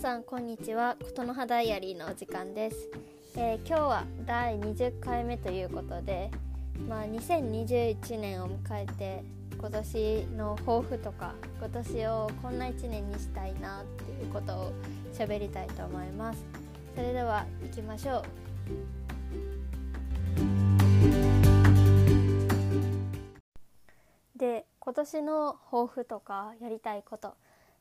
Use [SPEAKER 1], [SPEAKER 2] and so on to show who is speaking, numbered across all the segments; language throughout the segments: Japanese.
[SPEAKER 1] さんこんにちは。琴の葉ダイアリーのお時間です、えー、今日は第20回目ということでまあ2021年を迎えて今年の抱負とか今年をこんな1年にしたいなっていうことを喋りたいと思います。それでは行きましょう。で今年の抱負とかやりたいこと。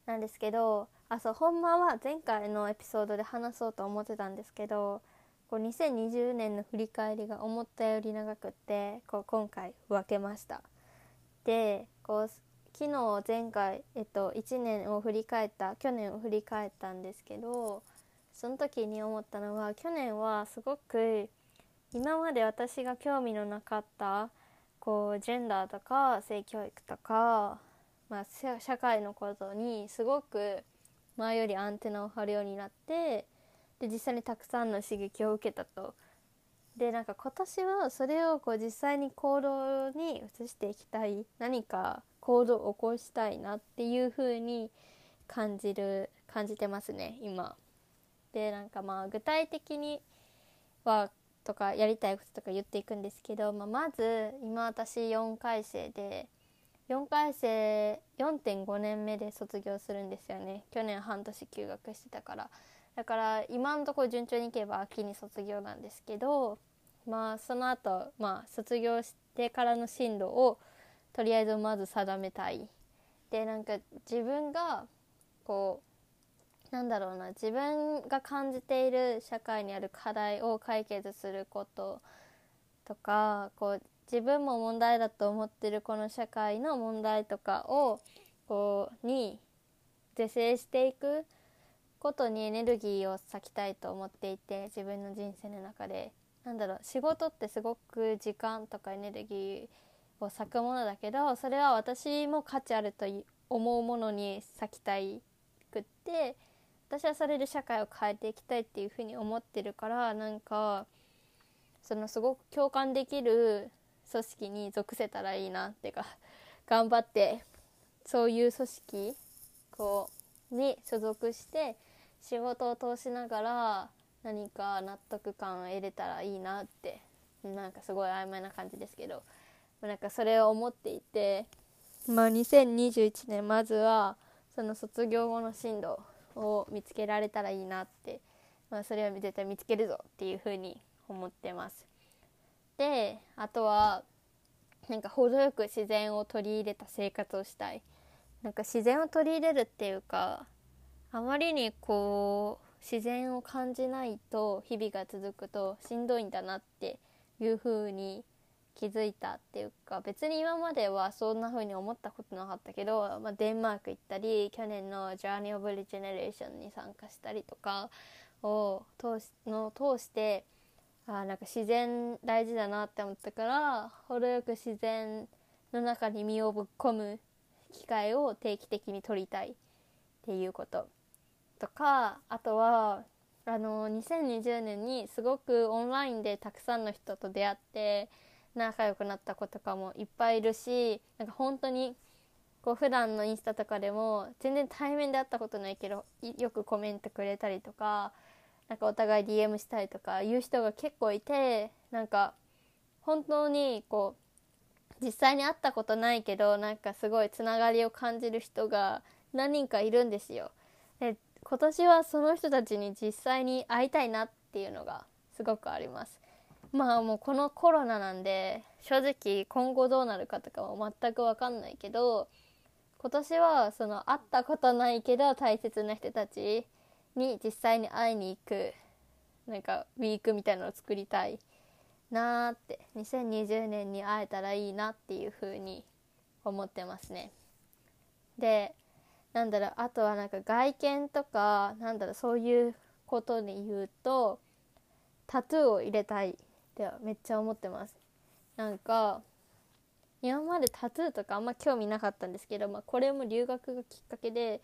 [SPEAKER 1] なんですけどあそうほんまは前回のエピソードで話そうと思ってたんですけどこう2020年の振り返りが思ったより長くってこう今回分けました。でこう昨日前回、えっと、1年を振り返った去年を振り返ったんですけどその時に思ったのは去年はすごく今まで私が興味のなかったこうジェンダーとか性教育とかまあ、社会のことにすごく前よりアンテナを張るようになってで実際にたくさんの刺激を受けたと。でなんか今年はそれをこう実際に行動に移していきたい何か行動を起こしたいなっていう風に感じる感じてますね今。でなんかまあ具体的にはとかやりたいこととか言っていくんですけど、まあ、まず今私4回生で4回生4.5年目で卒業するんですよね。去年半年休学してたから。だから今のところ順調にいけば秋に卒業なんですけどまあその後まあ卒業してからの進路をとりあえずまず定めたい。でなんか自分がこうなんだろうな自分が感じている社会にある課題を解決することとかこう自分も問題だと思ってるこの社会の問題とかをこうに是正していくことにエネルギーを割きたいと思っていて自分の人生の中でなんだろう仕事ってすごく時間とかエネルギーを割くものだけどそれは私も価値あると思うものに割きたいくって私はそれで社会を変えていきたいっていうふうに思ってるからなんかそのすごく共感できる組織に属せたらいいなっていうか頑張ってそういう組織こうに所属して仕事を通しながら何か納得感を得れたらいいなってなんかすごい曖昧な感じですけどなんかそれを思っていてまあ2021年まずはその卒業後の進路を見つけられたらいいなって、まあ、それは絶対見つけるぞっていうふうに思ってます。であとはなんか程よく自然を取り入れた生活をしたい。なんか自然を取り入れるっていうかあまりにこう自然を感じないと日々が続くとしんどいんだなっていう風に気づいたっていうか別に今まではそんな風に思ったことなかったけど、まあ、デンマーク行ったり去年の「Journey of Regeneration」に参加したりとかを通しの通してあなんか自然大事だなって思ったから程よく自然の中に身をぶっ込む機会を定期的に取りたいっていうこととかあとはあの2020年にすごくオンラインでたくさんの人と出会って仲良くなった子とかもいっぱいいるしなんか本当にこう普段のインスタとかでも全然対面で会ったことないけどよくコメントくれたりとかなんかお互い DM したりとか言う人が結構いてなんか本当にこう実際に会ったことないけどなんかすごいつながりを感じる人が何人かいるんですよ。で今年はその人たちに実際に会いたいなっていうのがすごくあります。まあもうこのコロナなんで正直今後どうなるかとかは全く分かんないけど今年はその会ったことないけど大切な人たちに実際に会いに行くなんかウィークみたいなのを作りたいなーって2020年に会えたらいいなっていう風に思ってますね。でなんだろうあとはなんか外見とかなんだろうそういうことで言うとタトゥーを入れたいってめっちゃ思ってます。なんか今までタトゥーとかあんま興味なかったんですけど、まあ、これも留学がきっかけで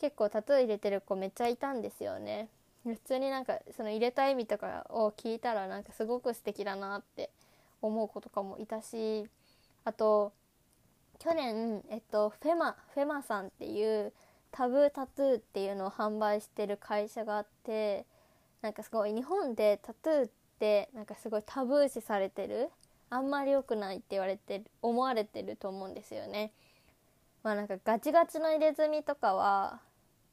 [SPEAKER 1] 結構タトゥー入れてる子めっちゃいたんですよね普通になんかその入れた意味とかを聞いたらなんかすごく素敵だなって思う子とかもいたしあと去年、えっと、フェマフェマさんっていうタブータトゥーっていうのを販売してる会社があってなんかすごい日本でタトゥーってなんかすごいタブー視されてるあんまり良くないって言われて思われてると思うんですよね。まあなんかガチガチの入れ墨とかは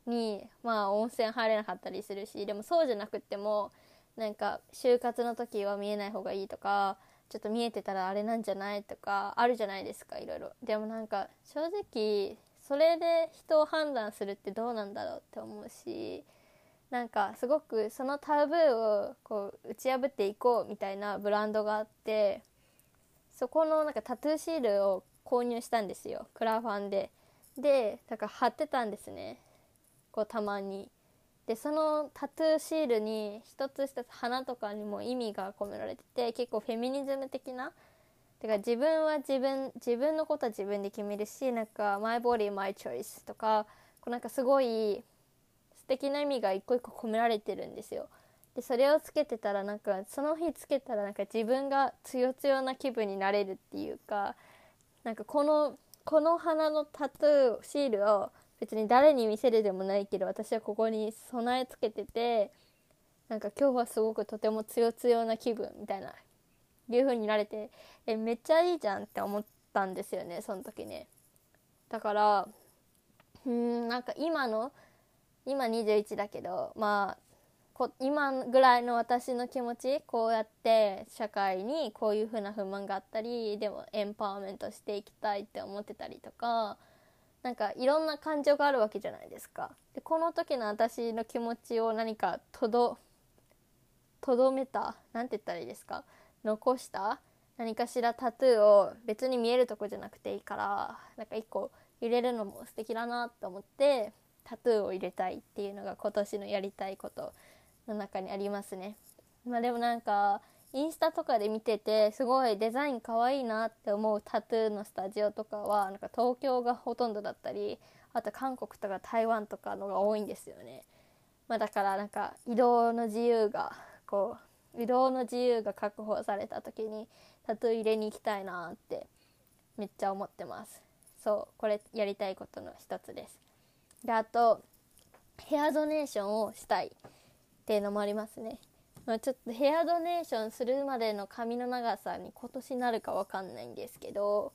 [SPEAKER 1] にまあ温泉入れなかったりするしでもそうじゃなくってもなんか就活の時は見えない方がいいとかちょっと見えてたらあれなんじゃないとかあるじゃないですかいろいろ。でもなんか正直それで人を判断するってどうなんだろうって思うしなんかすごくそのタブーをこう打ち破っていこうみたいなブランドがあってそこのなんかタトゥーシールを購入したんですよ。クラファンで。でだから貼ってたんですね。こうたまに。でそのタトゥーシールに一つ一つ花とかにも意味が込められてて結構フェミニズム的な。てか自分は自分自分のことは自分で決めるしなんか「My body my choice」とかこうなんかすごい素敵な意味が一個一個込められてるんですよ。でそれをつけてたらなんかその日つけたらなんか自分が強強な気分になれるっていうかなんかこのこの花のタトゥーシールを別に誰に見せるでもないけど私はここに備え付けててなんか今日はすごくとても強強な気分みたいないう風になれてえめっちゃいいじゃんって思ったんですよねその時ね。だからうんなんか今の今21だけどまあこ今ぐらいの私の気持ちこうやって社会にこういう風な不満があったりでもエンパワーメントしていきたいって思ってたりとかなんかいろんな感情があるわけじゃないですか。でこの時の私の気持ちを何かとどとどめた何て言ったらいいですか？残した何かしらタトゥーを別に見えるとこじゃなくていいからなんか一個入れるのも素敵だなと思ってタトゥーを入れたいっていうのが今年のやりたいことの中にありますね。まあ、でもなんかインスタとかで見ててすごいデザインかわいいなって思うタトゥーのスタジオとかはなんか東京がほとんどだったりあと韓国とか台湾とかのが多いんですよね、まあ、だからなんか移動の自由がこう移動の自由が確保された時にタトゥー入れに行きたいなってめっちゃ思ってます。そうこれやりたいことの一つです。であとヘアドネーションをしたい。っていうのもありますね。まあ、ちょっとヘアドネーションするまでの髪の長さに今年なるか分かんないんですけど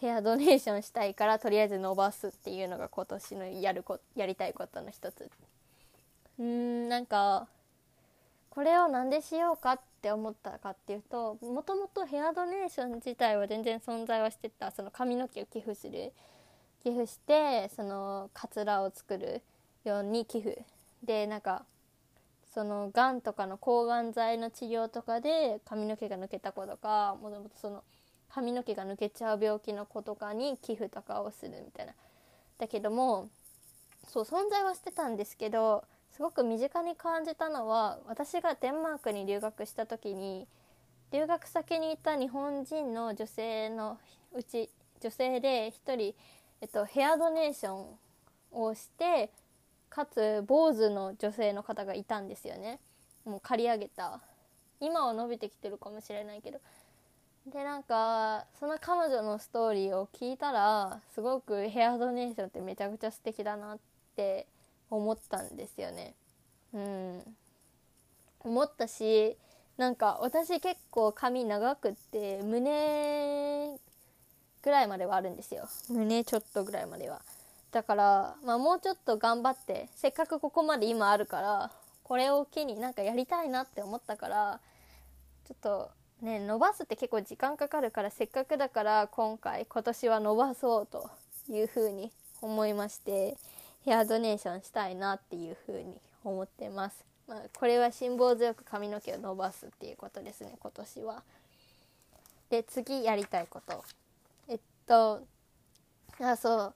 [SPEAKER 1] ヘアドネーションしたいからとりあえず伸ばすっていうのが今年のやるこやりたいことの一つ。うーんなんかこれを何でしようかって思ったかっていうともともとヘアドネーション自体は全然存在はしてたその髪の毛を寄付する。寄付してそのカツラを作るように寄付。でなんかそのがんとかの抗がん剤の治療とかで髪の毛が抜けた子とかもともとその髪の毛が抜けちゃう病気の子とかに寄付とかをするみたいな。だけどもそう存在はしてたんですけどすごく身近に感じたのは私がデンマークに留学した時に留学先にいた日本人の女性のうち女性で1人、えっと、ヘアドネーションをしてかつ坊主の女性の方がいたんですよね。もう刈り上げた。今は伸びてきてるかもしれないけど。でなんかその彼女のストーリーを聞いたらすごくヘアドネーションってめちゃくちゃ素敵だなって思ったんですよね。うん。思ったしなんか私結構髪長くって胸ぐらいまではあるんですよ。胸ちょっとぐらいまでは。だから、まあ、もうちょっと頑張ってせっかくここまで今あるからこれを機になんかやりたいなって思ったからちょっとね伸ばすって結構時間かかるからせっかくだから今回今年は伸ばそうというふうに思いましてヘアドネーションしたいなっていうふうに思ってます。まあ、これは辛抱強く髪の毛を伸ばすっていうことですね今年は。で次やりたいことえっとあそう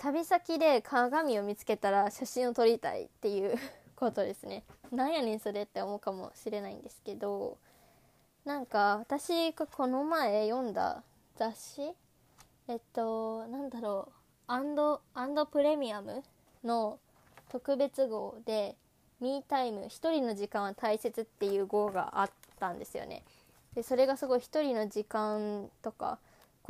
[SPEAKER 1] 旅先で鏡を見つけたら写真を撮りたいっていう ことですね。なんやねんそれって思うかもしれないんですけどなんか私がこの前読んだ雑誌えっとなんだろうアンドアンドプレミアムの特別号で「ミータイム一人の時間は大切」っていう号があったんですよね。でそれがすごい一人の時間とか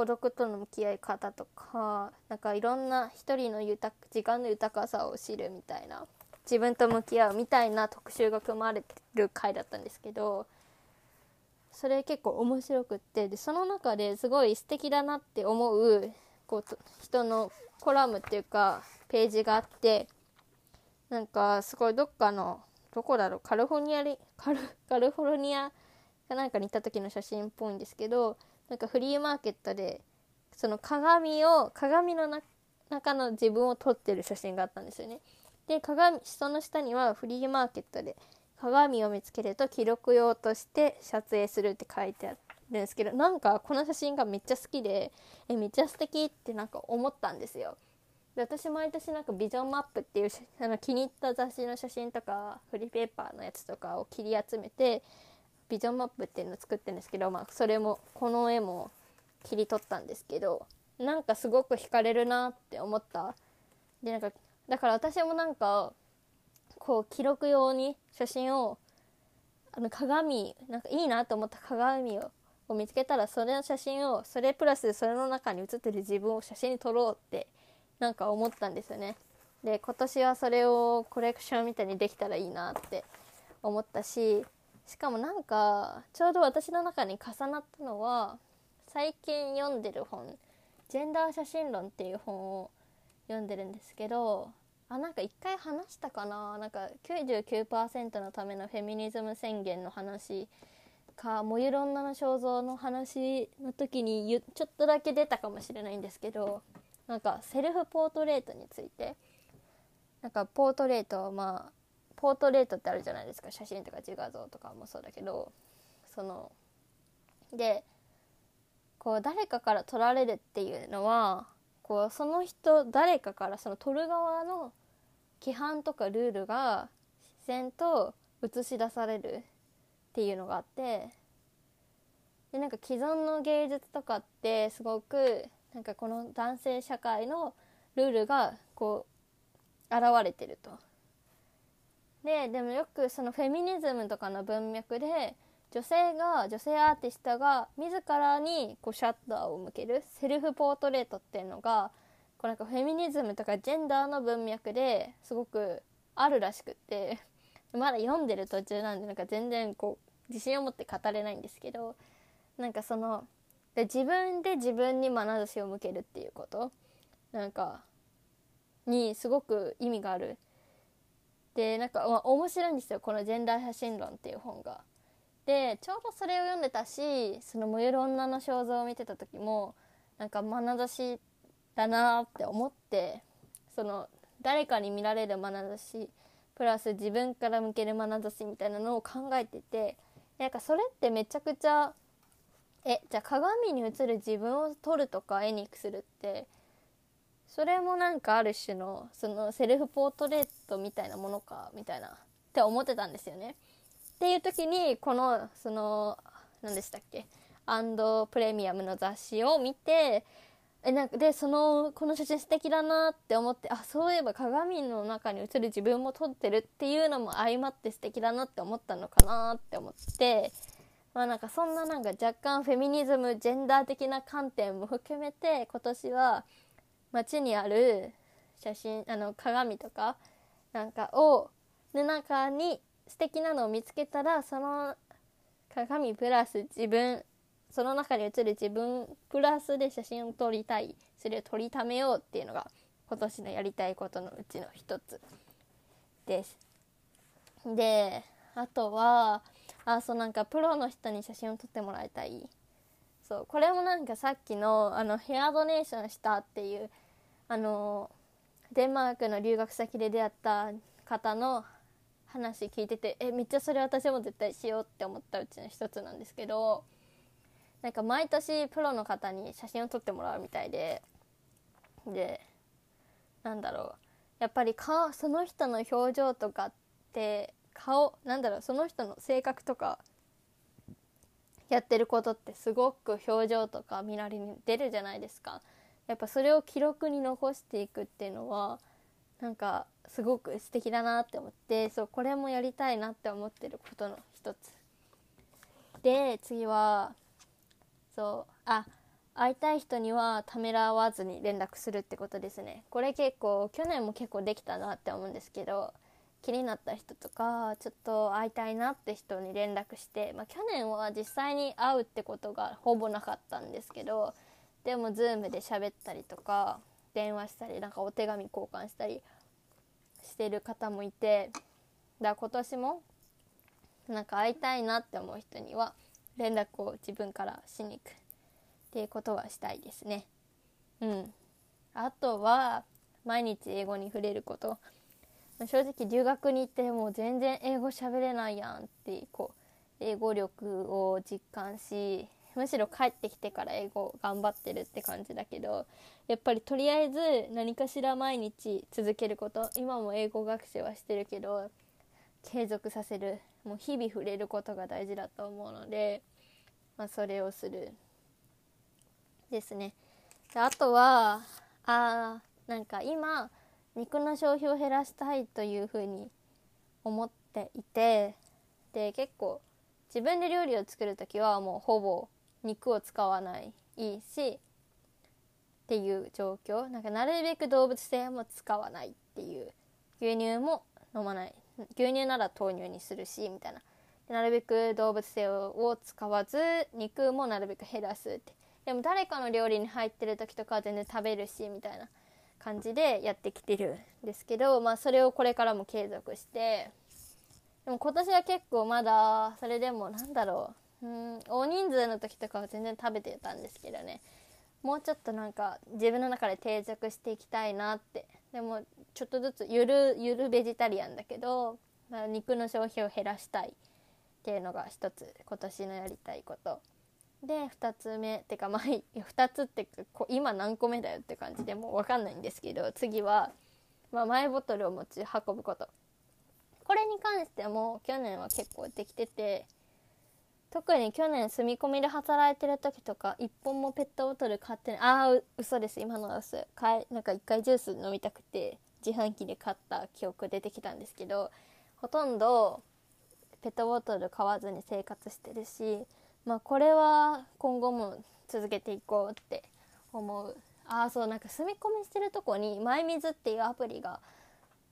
[SPEAKER 1] 孤独との向き合い方とかなんかいろんな一人の豊時間の豊かさを知るみたいな自分と向き合うみたいな特集が組まれてる回だったんですけどそれ結構面白くってでその中ですごい素敵だなって思うこう人のコラムっていうかページがあってなんかすごいどっかのどこだろうカルフォルニアカルカルフォルニアかなんかに行った時の写真っぽいんですけどなんかフリーマーケットでその鏡を鏡の中の自分を撮ってる写真があったんですよね。で鏡その下にはフリーマーケットで鏡を見つけると記録用として撮影するって書いてあるんですけどなんかこの写真がめっちゃ好きでえめっちゃ素敵ってなんか思ったんですよ。で私毎年なんかビジョンマップっていうあの気に入った雑誌の写真とかフリーペーパーのやつとかを切り集めてビジョンマップっていうのを作ってるんですけど、まあ、それもこの絵も切り取ったんですけどなんかすごく惹かれるなって思った。でなんかだから私もなんかこう記録用に写真をあの鏡なんかいいなと思った鏡をを見つけたらそれの写真をそれプラスそれの中に写ってる自分を写真に撮ろうってなんか思ったんですよね。で今年はそれをコレクションみたいにできたらいいなって思ったししかもなんかちょうど私の中に重なったのは最近読んでる本「ジェンダー写真論」っていう本を読んでるんですけどあなんか一回話したかななんか99%のためのフェミニズム宣言の話か「もゆろ女の肖像」の話の時にちょっとだけ出たかもしれないんですけどなんかセルフポートレートについて。なんかポートレートはまあポートレートってあるじゃないですか写真とか自画像とかもそうだけどそのでこう誰かから撮られるっていうのはこうその人誰かからその撮る側の規範とかルールが自然と映し出されるっていうのがあってでなんか既存の芸術とかってすごくなんかこの男性社会のルールがこう現れてると。ででもよくそのフェミニズムとかの文脈で女性が女性アーティストが自らにこうシャッターを向けるセルフポートレートっていうのがこうなんかフェミニズムとかジェンダーの文脈ですごくあるらしくて まだ読んでる途中なんでなんか全然こう自信を持って語れないんですけどなんかそので自分で自分に眼差しを向けるっていうこと。なんかにすごく意味があるでなんか、まあ、面白いんですよこの「ジェンダー写真論」っていう本が。でちょうどそれを読んでたしその燃える女の肖像を見てた時もなんか眼差しだなって思ってその誰かに見られる眼差しプラス自分から向ける眼差しみたいなのを考えててなんかそれってめちゃくちゃえじゃあ鏡に映る自分を撮るとか絵にするってそれもなんかある種のそのセルフポートレートみたいなものかみたいなって思ってたんですよね。っていう時にこのその何でしたっけ？アンドプレミアムの雑誌を見てえなんかでそのこの写真素敵だなって思ってあそういえば鏡の中に映る自分も撮ってるっていうのも相まって素敵だなって思ったのかなって思ってまあなんかそんななんか若干フェミニズムジェンダー的な観点も含めて今年は街にある写真あの鏡とかなんかをの中に素敵なのを見つけたらその鏡プラス自分その中に写る自分プラスで写真を撮りたいそれを撮りためようっていうのが今年のやりたいことのうちの一つです。であとはあそうなんかプロの人に写真を撮ってもらいたいそうこれもなんかさっきのあのヘアドネーションしたっていうあのデンマークの留学先で出会った方の話聞いててえめっちゃそれ私も絶対しようって思ったうちの一つなんですけどなんか毎年プロの方に写真を撮ってもらうみたいででなんだろうやっぱり顔その人の表情とかって顔なんだろうその人の性格とかやってることってすごく表情とか見られに出るじゃないですか。やっぱそれを記録に残していくっていうのはなんかすごく素敵だなって思ってそうこれもやりたいなって思ってることの一つ。で次はそうあ会いたい人にはためらわずに連絡するってことですね。これ結構去年も結構できたなって思うんですけど気になった人とかちょっと会いたいなって人に連絡して、まあ、去年は実際に会うってことがほぼなかったんですけどでも Zoom で喋ったりとか電話したりなんかお手紙交換したりしてる方もいてだから今年もなんか会いたいなって思う人には連絡を自分からしに行くっていうことはしたいですね。うん。あとは毎日英語に触れること。正直留学に行ってもう全然英語喋れないやんってこう英語力を実感しむしろ帰ってきてから英語頑張ってるって感じだけどやっぱりとりあえず何かしら毎日続けること今も英語学習はしてるけど継続させるもう日々触れることが大事だと思うので、まあ、それをするですね。であとはあなんか今肉の消費を減らしたいというふうに思っていてで結構自分で料理を作る時はもうほぼ肉を使わないいいしっていう状況。なんかなるべく動物性も使わないっていう牛乳も飲まない。牛乳なら豆乳にするしみたいな。なるべく動物性を使わず肉もなるべく減らすって。でも誰かの料理に入ってる時とかは全然食べるしみたいな感じでやってきてるんですけど、まあ、それをこれからも継続して。でも今年は結構まだそれでもなんだろう。うん。大人数の時とかは全然食べてたんですけどね。もうちょっとなんか自分の中で定着していきたいなって。でもちょっとずつゆるゆるベジタリアンだけど、まあ、肉の消費を減らしたいっていうのが一つ今年のやりたいこと。で2つ目ってかまあ2つってこ今何個目だよって感じでもう分かんないんですけど次は、まあ、マイボトルを持ち運ぶこと。これに関しても去年は結構できてて特に去年住み込みで働いてる時とか1本もペットボトル買ってない。ああ嘘です。今のは嘘。かいなんか1回ジュース飲みたくて自販機で買った記憶出てきたんですけどほとんどペットボトル買わずに生活してるしまあこれは今後も続けていこうって思う。ああそうなんか住み込みしてるとこに「mymizu」っていうアプリが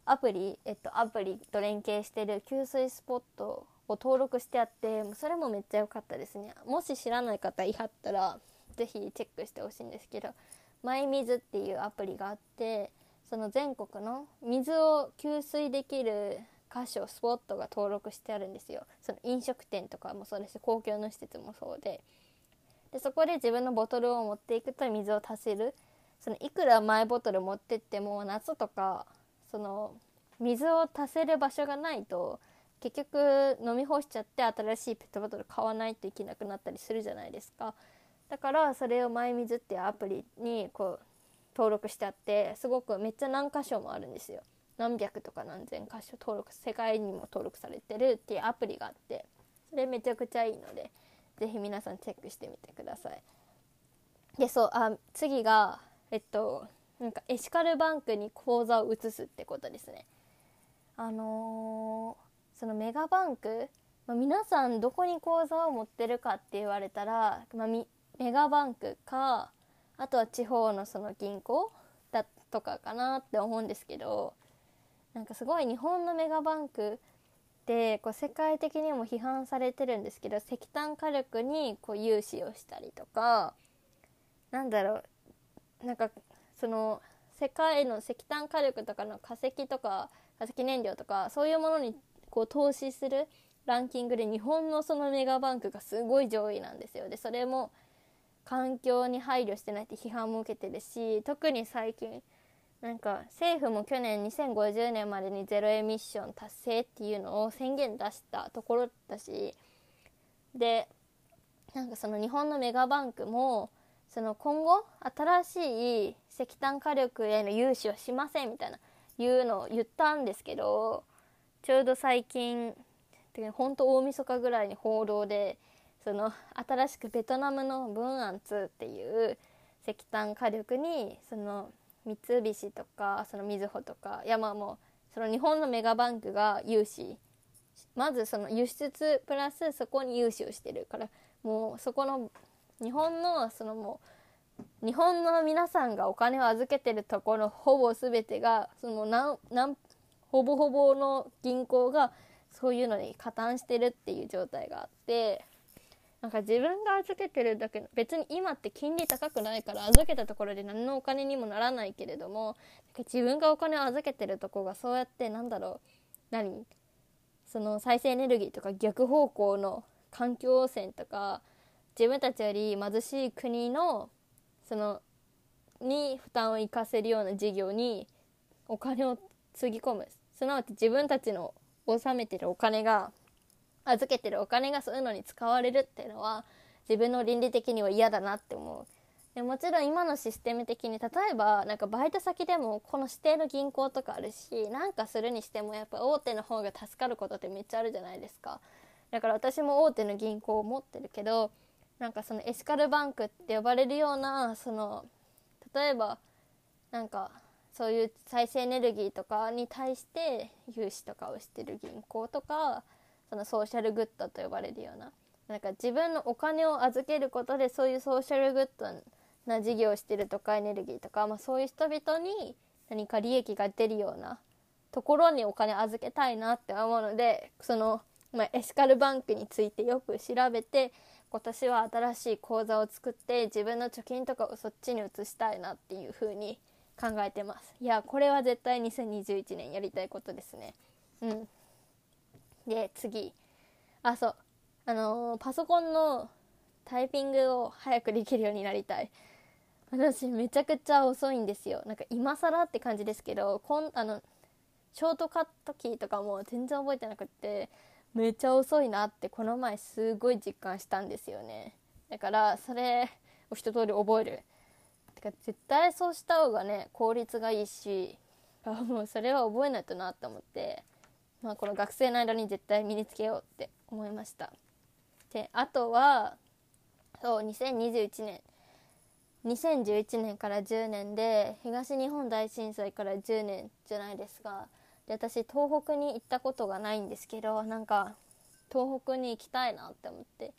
[SPEAKER 1] アプリえっとアプリと連携してる給水スポットを登録してあってそれもめっちゃ良かったですね。もし知らない方いはったら是非チェックしてほしいんですけど「mymizu」っていうアプリがあってその全国の水を給水できる箇所スポットが登録してあるんですよ。その飲食店とかもそうですし公共の施設もそうで。でそこで自分のボトルを持っていくと水を足せる。そのいくらマイボトル持ってっても夏とかその水を足せる場所がないと結局飲み干しちゃって新しいペットボトル買わないといけなくなったりするじゃないですか。だからそれをマイ水っていうアプリにこう登録してあってすごくめっちゃ何箇所もあるんですよ。何百とか何千箇所登録世界にも登録されてるっていうアプリがあってそれめちゃくちゃいいので是非皆さんチェックしてみてください。でそうあ次がえっとなんかエシカルバンクに口座を移すってことですね。あのー、そのメガバンク、まあ、皆さんどこに口座を持ってるかって言われたら、まあ、メガバンクかあとは地方のその銀行だとかかなって思うんですけどなんかすごい日本のメガバンクでこう世界的にも批判されてるんですけど石炭火力にこう融資をしたりとかなんだろうなんかその世界の石炭火力とかの化石とか化石燃料とかそういうものにこう投資するランキングで日本のそのメガバンクがすごい上位なんですよ。でそれも環境に配慮してないって批判も受けてるし特に最近なんか政府も去年2050年までにゼロエミッション達成っていうのを宣言出したところだしでなんかその日本のメガバンクもその今後新しい石炭火力への融資はしませんみたいないうのを言ったんですけどちょうど最近本当大晦日ぐらいに報道でその新しくベトナムのブンアンツっていう石炭火力にその三菱とかそのみずほとかいやまあもその日本のメガバンクが融資まずその輸出プラスそこに融資をしてるからもうそこの日本のそのもう日本の皆さんがお金を預けてるところほぼ全てがそのなんなんほぼほぼの銀行がそういうのに加担してるっていう状態があってなんか自分が預けてるだけ別に今って金利高くないから預けたところで何のお金にもならないけれども自分がお金を預けてるとこがそうやってなんだろう。何？その再生エネルギーとか逆方向の環境汚染とか自分たちより貧しい国のそのに負担を生かせるような事業にお金をつぎ込む。すなわち自分たちの納めてるお金が預けてるお金がそういうのに使われるっていうのは自分の倫理的には嫌だなって思う。でもちろん今のシステム的に例えばなんかバイト先でもこの指定の銀行とかあるしなんかするにしてもやっぱ大手の方が助かることってめっちゃあるじゃないですか。だから私も大手の銀行を持ってるけどなんかそのエシカルバンクって呼ばれるようなその例えばなんかそういう再生エネルギーとかに対して融資とかをしてる銀行とかそのソーシャルグッドと呼ばれるような。なんか自分のお金を預けることでそういうソーシャルグッドな事業をしてるとかエネルギーとか、まあ、そういう人々に何か利益が出るようなところにお金預けたいなって思うのでその、まあ、エシカルバンクについてよく調べて今年は新しい口座を作って自分の貯金とかをそっちに移したいなっていうふうに考えてます。いやこれは絶対2021年やりたいことですね。うん。で次。あそう。あのー、パソコンのタイピングを早くできるようになりたい。私めちゃくちゃ遅いんですよ。なんか今更って感じですけどこんあのショートカットキーとかも全然覚えてなくってめっちゃ遅いなってこの前すごい実感したんですよね。だからそれを一通り覚える。てか絶対そうした方がね効率がいいし もうそれは覚えないとなと思って、まあ、この学生の間に絶対身につけようって思いました。であとはそう2021年2011年から10年で東日本大震災から10年じゃないですか。で私東北に行ったことがないんですけどなんか東北に行きたいなって思って。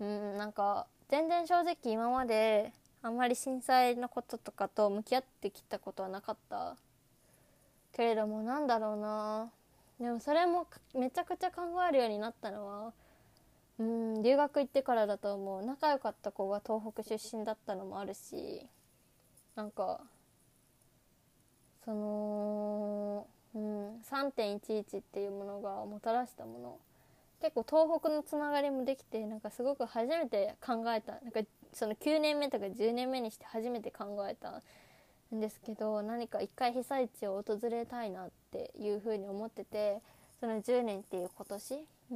[SPEAKER 1] うんなんか全然正直今まであんまり震災のこととかと向き合ってきたことはなかった。けれどもなんだろうな。でもそれもめちゃくちゃ考えるようになったのはうん留学行ってからだと思う。仲良かった子が東北出身だったのもあるしなんかその、うん、3.11っていうものがもたらしたもの。結構東北のつながりもできてなんかすごく初めて考えた。なんかその9年目とか10年目にして初めて考えたんですけど何か一回被災地を訪れたいなっていうふうに思っててその10年っていう今年、う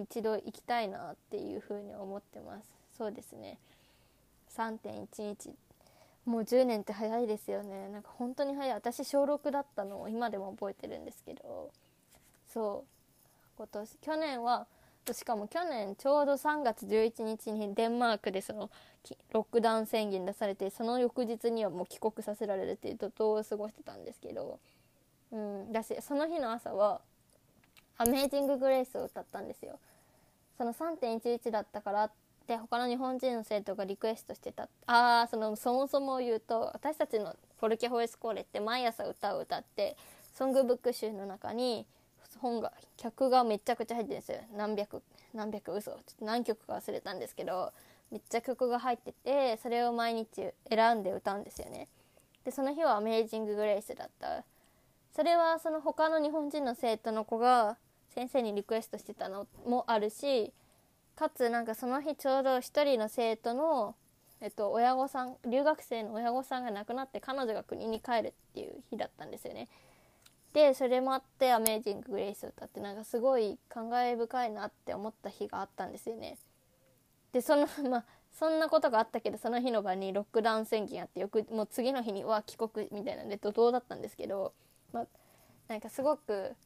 [SPEAKER 1] ん、一度行きたいなっていうふうに思ってます。そうですね。3.11もう10年って早いですよね。なんか本当に早い。私小6だったのを今でも覚えてるんですけど。そう。今年去年はしかも去年ちょうど3月11日にデンマークでそのロックダウン宣言出されてその翌日にはもう帰国させられるっていう怒涛を過ごしてたんですけど、うん、だしその日の朝は「アメージング・グレイス」を歌ったんですよ。その3.11だったからって他の日本人の生徒がリクエストしてたああそのそもそも言うと私たちのフォルケホエスコーレって毎朝歌を歌ってソングブック集の中に本が曲がめちゃくちゃ入ってるんですよ。何百何百嘘。ちょっと何曲か忘れたんですけどめっちゃ曲が入っててそれを毎日選んで歌うんですよね。でその日は「アメージング・グレイス」だった。それはその他の日本人の生徒の子が先生にリクエストしてたのもあるしかつなんかその日ちょうど一人の生徒の、えっと、親御さん留学生の親御さんが亡くなって彼女が国に帰るっていう日だったんですよね。でそれもあって「アメージング・グレイス」を歌ってなんかすごい感慨深いなって思った日があったんですよね。でその まあそんなことがあったけどその日の晩にロックダウン宣言やってよくもう次の日には帰国みたいなんで怒涛だったんですけど、まあ、なんかすごく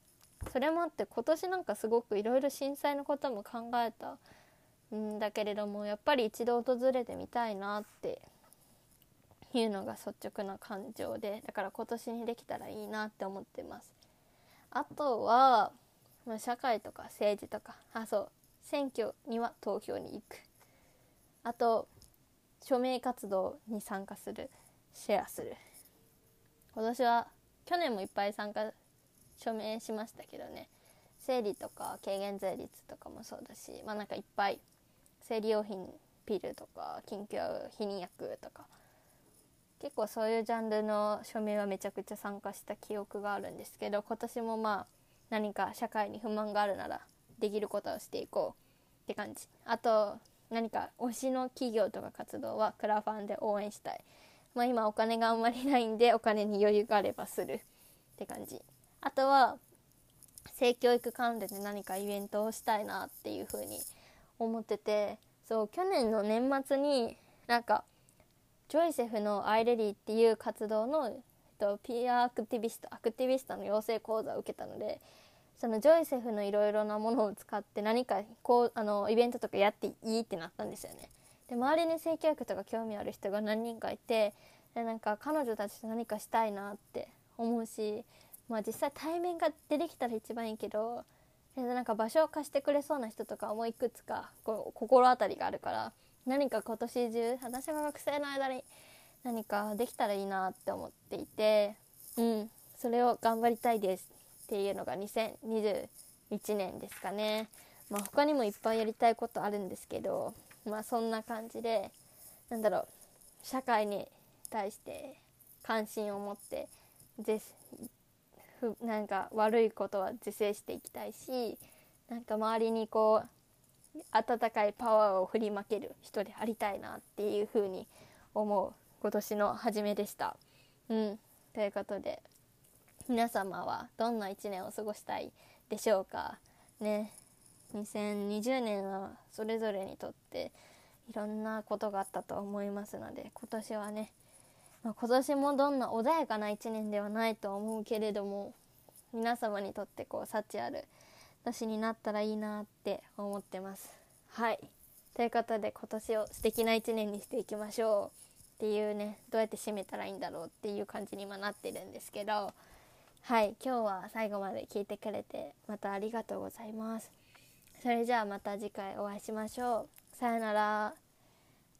[SPEAKER 1] それもあって今年なんかすごくいろいろ震災のことも考えたんだけれどもやっぱり一度訪れてみたいなっていうのが率直な感情でだから今年にできたらいいなって思ってます。あとは、まあ、社会とか政治とかあそう選挙には投票に行く。あと署名活動に参加する。シェアする。今年は去年もいっぱい参加署名しましたけどね。生理とか軽減税率とかもそうだしまあなんかいっぱい生理用品ピルとか緊急避妊薬とか結構そういうジャンルの署名はめちゃくちゃ参加した記憶があるんですけど今年もまあ何か社会に不満があるならできることをしていこうって感じ。あと何か推しの企業とか活動はクラファンで応援したい。まあ今お金があんまりないんでお金に余裕があればするって感じ。あとは性教育関連で何かイベントをしたいなっていう風に思っててそう去年の年末になんかジョイセフの「アイレディ」っていう活動の、えっと、ピアアクティビストアクティビストの養成講座を受けたのでそのジョイセフのいろいろなものを使って何かこうあのイベントとかやっていいってなったんですよね。で周りに性教育とか興味ある人が何人かいてでなんか彼女たちと何かしたいなって思うしまあ実際対面が出てきたら一番いいけどなんか場所を貸してくれそうな人とかもいくつかこう心当たりがあるから何か今年中私が学生の間に何かできたらいいなって思っていてうんそれを頑張りたいですっていうのが2021年ですかね。まあ他にもいっぱいやりたいことあるんですけどまあそんな感じでなんだろう社会に対して関心を持ってふなんか悪いことは是正していきたいしなんか周りにこう温かいパワーを振りまける人でありたいなっていうふうに思う今年の初めでした。うん、ということで皆様はどんな1年を過ごしたいでしょうか？ね。2020年はそれぞれにとっていろんなことがあったと思いますので今年はねまあ、今年もどんな穏やかな1年ではないと思うけれども皆様にとってこう幸ある年になったらいいなって思ってます。はい。ということで今年を素敵な一年にしていきましょうっていうねどうやって締めたらいいんだろうっていう感じに今なってるんですけど。はい。今日は最後まで聞いてくれてまたありがとうございます。それじゃあまた次回お会いしましょう。さよなら。